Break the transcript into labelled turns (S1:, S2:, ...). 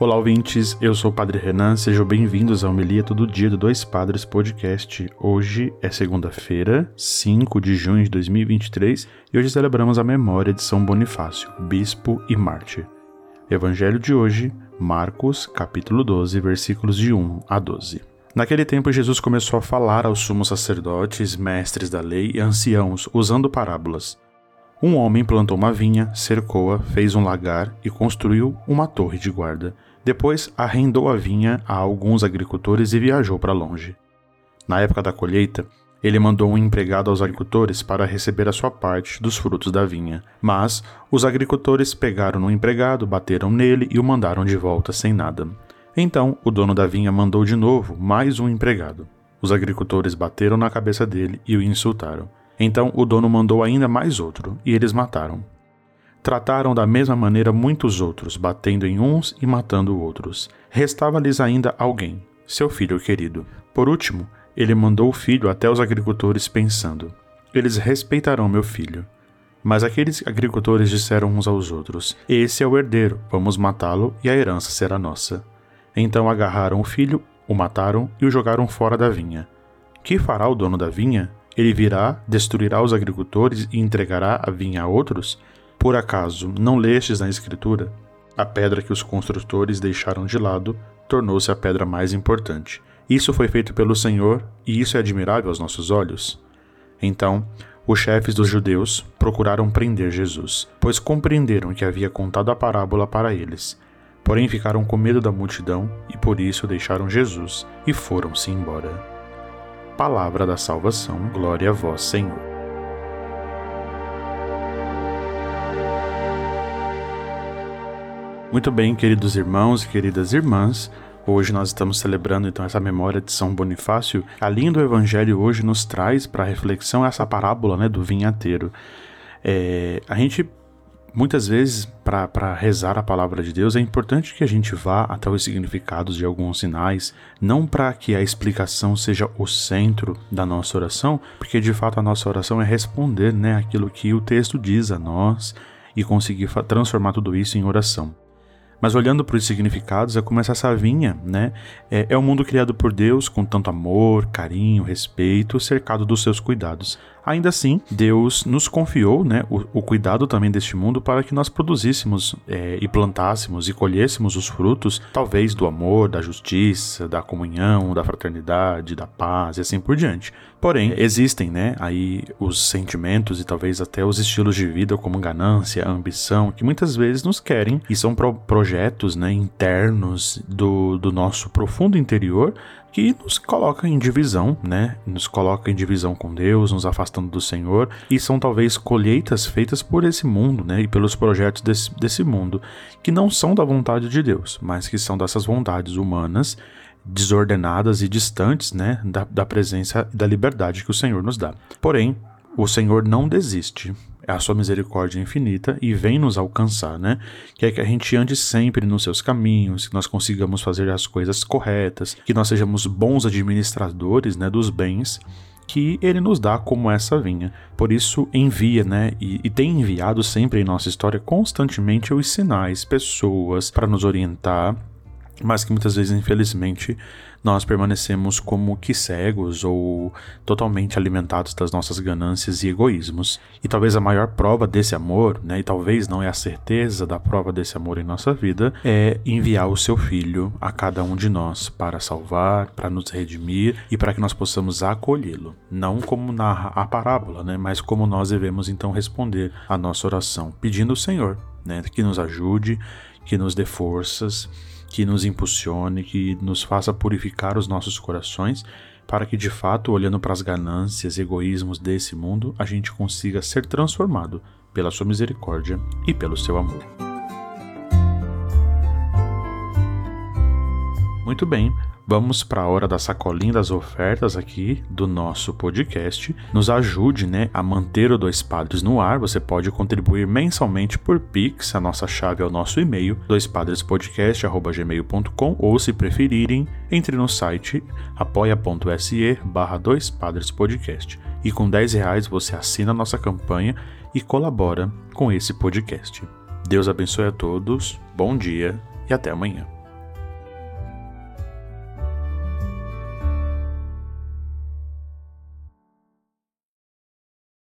S1: Olá, ouvintes. Eu sou o Padre Renan. Sejam bem-vindos ao Homilia Todo Dia do Dois Padres Podcast. Hoje é segunda-feira, 5 de junho de 2023, e hoje celebramos a memória de São Bonifácio, bispo e mártir. Evangelho de hoje, Marcos, capítulo 12, versículos de 1 a 12. Naquele tempo, Jesus começou a falar aos sumos sacerdotes, mestres da lei e anciãos, usando parábolas. Um homem plantou uma vinha, cercou-a, fez um lagar e construiu uma torre de guarda. Depois arrendou a vinha a alguns agricultores e viajou para longe. Na época da colheita, ele mandou um empregado aos agricultores para receber a sua parte dos frutos da vinha. Mas os agricultores pegaram no empregado, bateram nele e o mandaram de volta sem nada. Então o dono da vinha mandou de novo mais um empregado. Os agricultores bateram na cabeça dele e o insultaram. Então o dono mandou ainda mais outro, e eles mataram. Trataram da mesma maneira muitos outros, batendo em uns e matando outros. Restava-lhes ainda alguém, seu filho querido. Por último, ele mandou o filho até os agricultores, pensando: Eles respeitarão meu filho. Mas aqueles agricultores disseram uns aos outros: Esse é o herdeiro, vamos matá-lo e a herança será nossa. Então agarraram o filho, o mataram e o jogaram fora da vinha. Que fará o dono da vinha? Ele virá, destruirá os agricultores e entregará a vinha a outros? Por acaso não lestes na Escritura? A pedra que os construtores deixaram de lado tornou-se a pedra mais importante. Isso foi feito pelo Senhor e isso é admirável aos nossos olhos? Então, os chefes dos judeus procuraram prender Jesus, pois compreenderam que havia contado a parábola para eles. Porém, ficaram com medo da multidão e por isso deixaram Jesus e foram-se embora palavra da salvação. Glória a vós, Senhor. Muito bem, queridos irmãos e queridas irmãs, Hoje nós estamos celebrando então essa memória de São Bonifácio. A linha do Evangelho hoje nos traz para reflexão essa parábola né, do vinhateiro. É, a gente Muitas vezes, para rezar a palavra de Deus, é importante que a gente vá até os significados de alguns sinais, não para que a explicação seja o centro da nossa oração, porque de fato a nossa oração é responder né, aquilo que o texto diz a nós e conseguir transformar tudo isso em oração. Mas olhando para os significados, é como essa vinha, né? É, é mundo criado por Deus com tanto amor, carinho, respeito, cercado dos seus cuidados. Ainda assim, Deus nos confiou né, o, o cuidado também deste mundo para que nós produzíssemos é, e plantássemos e colhêssemos os frutos, talvez do amor, da justiça, da comunhão, da fraternidade, da paz e assim por diante. Porém, existem né, aí os sentimentos e talvez até os estilos de vida como ganância, ambição, que muitas vezes nos querem e são pro né, internos do, do nosso profundo interior que nos coloca em divisão, né? Nos coloca em divisão com Deus, nos afastando do Senhor, e são talvez colheitas feitas por esse mundo, né? E pelos projetos desse, desse mundo, que não são da vontade de Deus, mas que são dessas vontades humanas desordenadas e distantes, né, da, da presença e da liberdade que o Senhor nos dá. Porém, o Senhor não desiste a sua misericórdia infinita e vem nos alcançar, né? Quer é que a gente ande sempre nos seus caminhos, que nós consigamos fazer as coisas corretas, que nós sejamos bons administradores, né, dos bens que ele nos dá como essa vinha. Por isso envia, né, e, e tem enviado sempre em nossa história constantemente os sinais, pessoas para nos orientar, mas que muitas vezes, infelizmente, nós permanecemos como que cegos ou totalmente alimentados das nossas ganâncias e egoísmos. E talvez a maior prova desse amor, né, e talvez não é a certeza da prova desse amor em nossa vida, é enviar o seu filho a cada um de nós para salvar, para nos redimir e para que nós possamos acolhê-lo. Não como narra a parábola, né, mas como nós devemos então responder a nossa oração, pedindo ao Senhor né, que nos ajude, que nos dê forças que nos impulsione, que nos faça purificar os nossos corações, para que de fato, olhando para as ganâncias e egoísmos desse mundo, a gente consiga ser transformado pela sua misericórdia e pelo seu amor. Muito bem, Vamos para a hora da sacolinha das ofertas aqui do nosso podcast. Nos ajude, né, a manter o Dois Padres no ar. Você pode contribuir mensalmente por Pix. A nossa chave é o nosso e-mail, doispadrespodcast@gmail.com ou se preferirem, entre no site apoia.se barra Dois Padres Podcast. E com 10 reais você assina a nossa campanha e colabora com esse podcast. Deus abençoe a todos, bom dia e até amanhã.